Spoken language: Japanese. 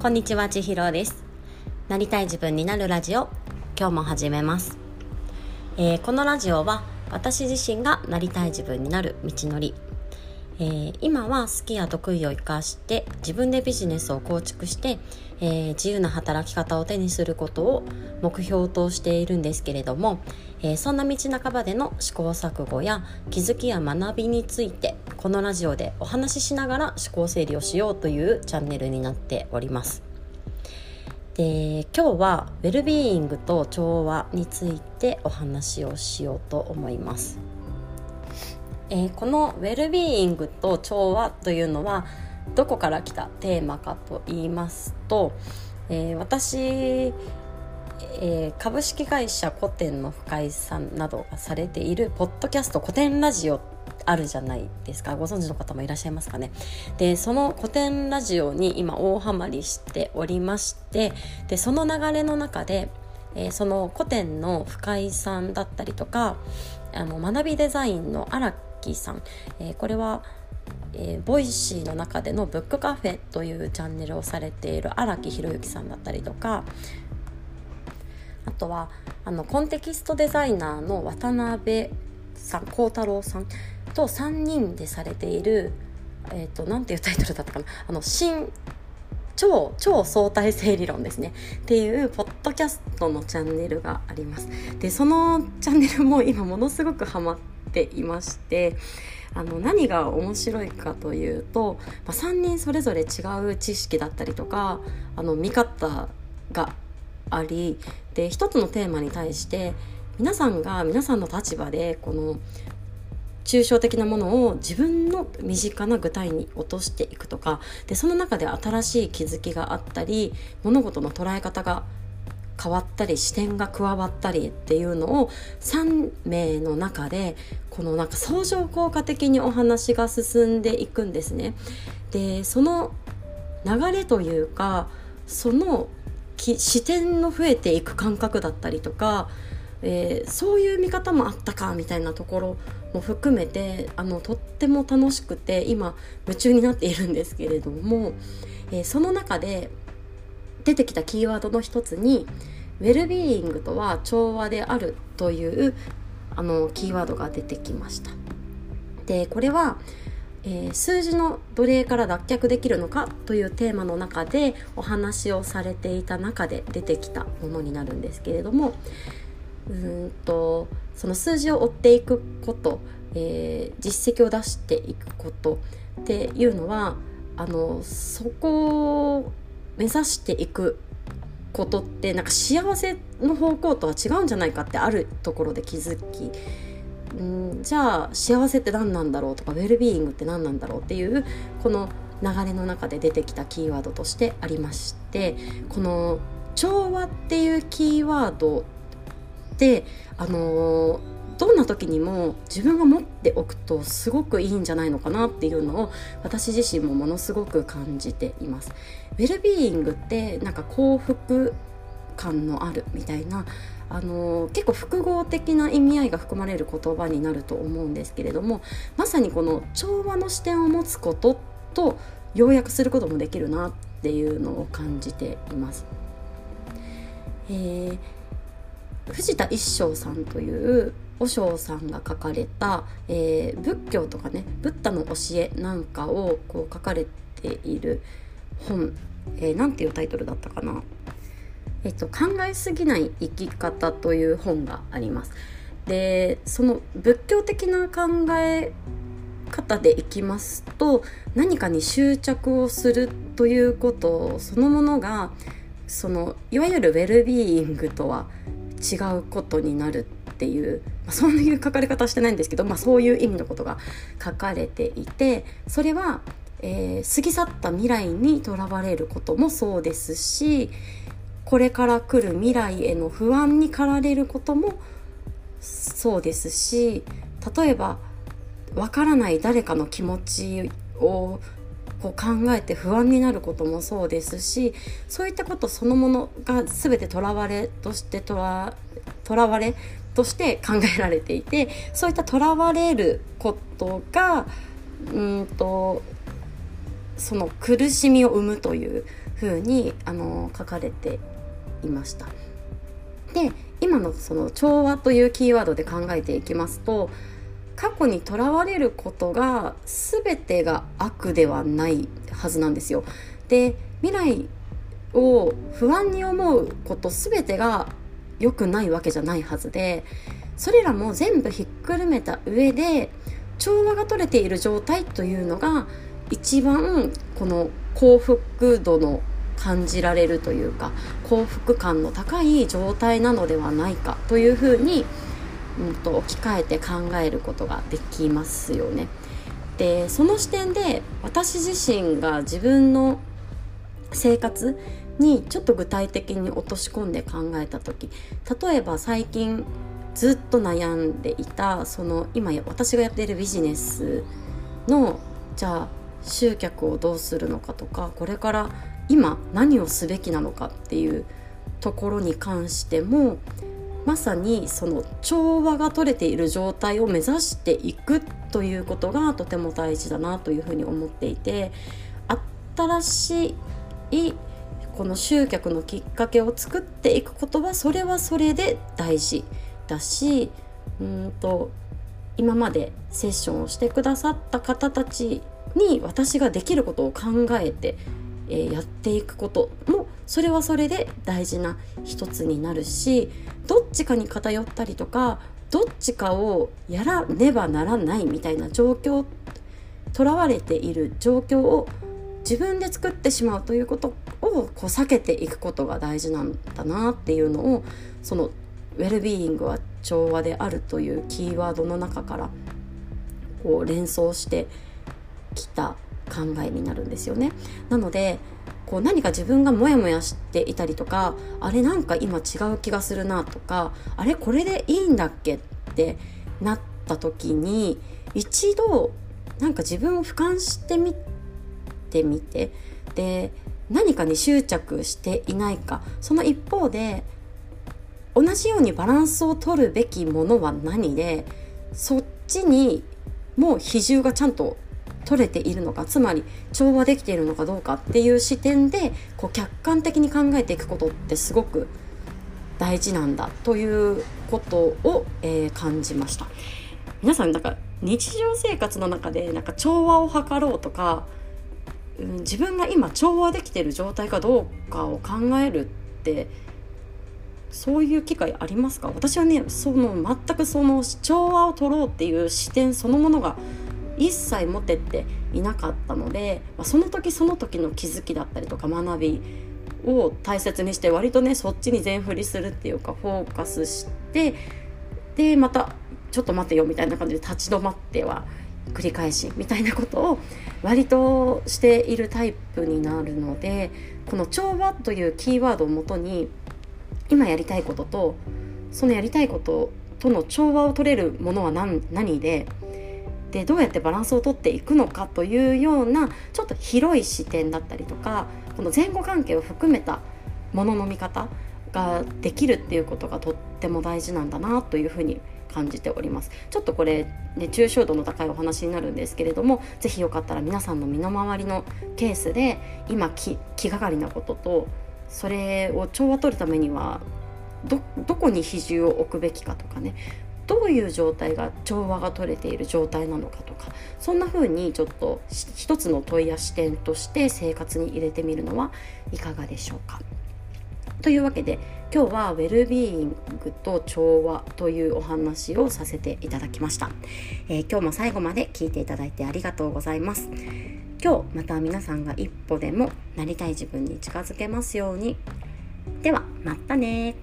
こんにちは千尋です。なりたい自分になるラジオ。今日も始めます、えー、このラジオは私自身がなりたい自分になる道のり。えー、今は好きや得意を生かして自分でビジネスを構築して、えー、自由な働き方を手にすることを目標としているんですけれども、えー、そんな道半ばでの試行錯誤や気づきや学びについてこのラジオでお話ししながら思考整理をしようというチャンネルになっております。で今日はウェルビーイングと調和についてお話をしようと思います。えー、このウェルビーイングと調和というのはどこから来たテーマかと言いますと、えー、私、えー、株式会社古典の深井さんなどがされているポッドキャスト古典ラジオあるじゃないですか。ご存知の方もいらっしゃいますかね。でそのコテンラジオに今大ハマりしておりましてでその流れの中で、え、そのコテンの深井さんだったりとかあの学びデザインの荒木さん、えー、これはえー、 Voicy の中でのブックカフェというチャンネルをされている荒木博行さんだったりとかあとはあのコンテキストデザイナーの渡辺さん幸太郎さんと3人でされているえ、ー、と何ていうタイトルだったかな。あの新超超相対性理論ですね。っていうポッドキャストのチャンネルがあります。でそのチャンネルも今ものすごくハマってていましてあの何が面白いかというと、まあ、3人それぞれ違う知識だったりとかあの見方がありで一つのテーマに対して皆さんが皆さんの立場でこの抽象的なものを自分の身近な具体に落としていくとかでその中で新しい気づきがあったり物事の捉え方が変わったり視点が加わったりっていうのを3名の中でこのなんか相乗効果的にお話が進んでいくんですね。でその流れというかその視点の増えていく感覚だったりとか、えー、そういう見方もあったかみたいなところも含めてあのとっても楽しくて今夢中になっているんですけれども、えー、その中で出てきたキーワードの一つにウェルビーイングとは調和であるというあのキーワードが出てきました。でこれは、えー、数字の奴隷から脱却できるのかというテーマの中でお話をされていた中で出てきたものになるんですけれどもうんとその数字を追っていくこと、えー、実績を出していくことっていうのはあのそこ目指していくことってなんか幸せの方向とは違うんじゃないかってあるところで気づきんじゃあ幸せって何なんだろうとかウェルビーイングって何なんだろうっていうこの流れの中で出てきたキーワードとしてありましてこの調和っていうキーワードってあのーどんな時にも自分が持っておくとすごくいいんじゃないのかなっていうのを私自身もものすごく感じています。ウェルビーイングってなんか幸福感のあるみたいなあの結構複合的な意味合いが含まれる言葉になると思うんですけれどもまさにこの調和の視点を持つことと要約することもできるなっていうのを感じています。えー、藤田一生さんという和尚さんが書かれた、えー、仏教とかねブッダの教えなんかをこう書かれている本、えー、なんていうタイトルだったかな、えっと「考えすぎない生き方」という本があります。でその仏教的な考え方でいきますと何かに執着をするということそのものがそのいわゆるウェルビーイングとは違うことになるっていう、まあ、そういう書かれ方してないんですけど、まあ、そういう意味のことが書かれていてそれは、えー、過ぎ去った未来にとらわれることもそうですしこれから来る未来への不安に駆られることもそうですし例えばわからない誰かの気持ちをこう考えて不安になることもそうですしそういったことそのものが全てとらわれとしてとらわれとして考えられていてそういったとらわれることがうんとその苦しみを生むという風にあの書かれていました。で今のその調和というキーワードで考えていきますと過去にとらわれることが全てが悪ではないはずなんですよ。で未来を不安に思うこと全てが良くないわけじゃないはずでそれらも全部ひっくるめた上で調和が取れている状態というのが一番この幸福度の感じられるというか幸福感の高い状態なのではないかというふうに、うんと、置き換えて考えることができますよね。でその視点で私自身が自分の生活にちょっと具体的に落とし込んで考えた時例えば最近ずっと悩んでいたその今私がやっているビジネスのじゃあ集客をどうするのかとかこれから今何をすべきなのかっていうところに関してもまさにその調和が取れている状態を目指していくということがとても大事だなというふうに思っていて新しいこの集客のきっかけを作っていくことはそれはそれで大事だしうんと今までセッションをしてくださった方たちに私ができることを考えてえー、やっていくこともそれはそれで大事な一つになるしどっちかに偏ったりとかどっちかをやらねばならないみたいな状況とらわれている状況を自分で作ってしまうということをこう避けていくことが大事なんだなっていうのをそのウェルビーイングは調和であるというキーワードの中からこう連想してきた考えになるんですよね。なのでこう何か自分がモヤモヤしていたりとかあれなんか今違う気がするなとかあれこれでいいんだっけってなった時に一度なんか自分を俯瞰してみてみて。で何かに執着していないか。その一方で同じようにバランスを取るべきものは何でそっちにもう比重がちゃんと取れているのか。つまり調和できているのかどうかっていう視点でこう客観的に考えていくことってすごく大事なんだ。ということを、えー、感じました。皆さんなんか日常生活の中でなんか調和を図ろうとか、うん、自分が今調和できてる状態かどうかを考えるってそういう機会ありますか？私はねその全くその調和を取ろうっていう視点そのものが一切持てていなかったので、まあ、その時その時の気づきだったりとか学びを大切にして割とねそっちに全振りするっていうかフォーカスしてでまたちょっと待てよみたいな感じで立ち止まっては繰り返しみたいなことを割としているタイプになるのでこの調和というキーワードをもとに今やりたいこととそのやりたいこととの調和を取れるものは何何ででどうやってバランスをとっていくのかというようなちょっと広い視点だったりとかこの前後関係を含めたものの見方ができるっていうことがとっても大事なんだなというふうに感じておりますちょっとこれ、ね、抽象度の高いお話になるんですけれども是非よかったら皆さんの身の回りのケースで今気気がかりなこととそれを調和取るためにはどどこに比重を置くべきかとかねどういう状態が調和が取れている状態なのかとかそんな風にちょっと一つの問いや視点として生活に入れてみるのはいかがでしょうか。というわけで今日はウェルビーイングと調和というお話をさせていただきました、えー、今日も最後まで聞いていただいてありがとうございます。今日また皆さんが一歩でもなりたい自分に近づけますように。ではまたね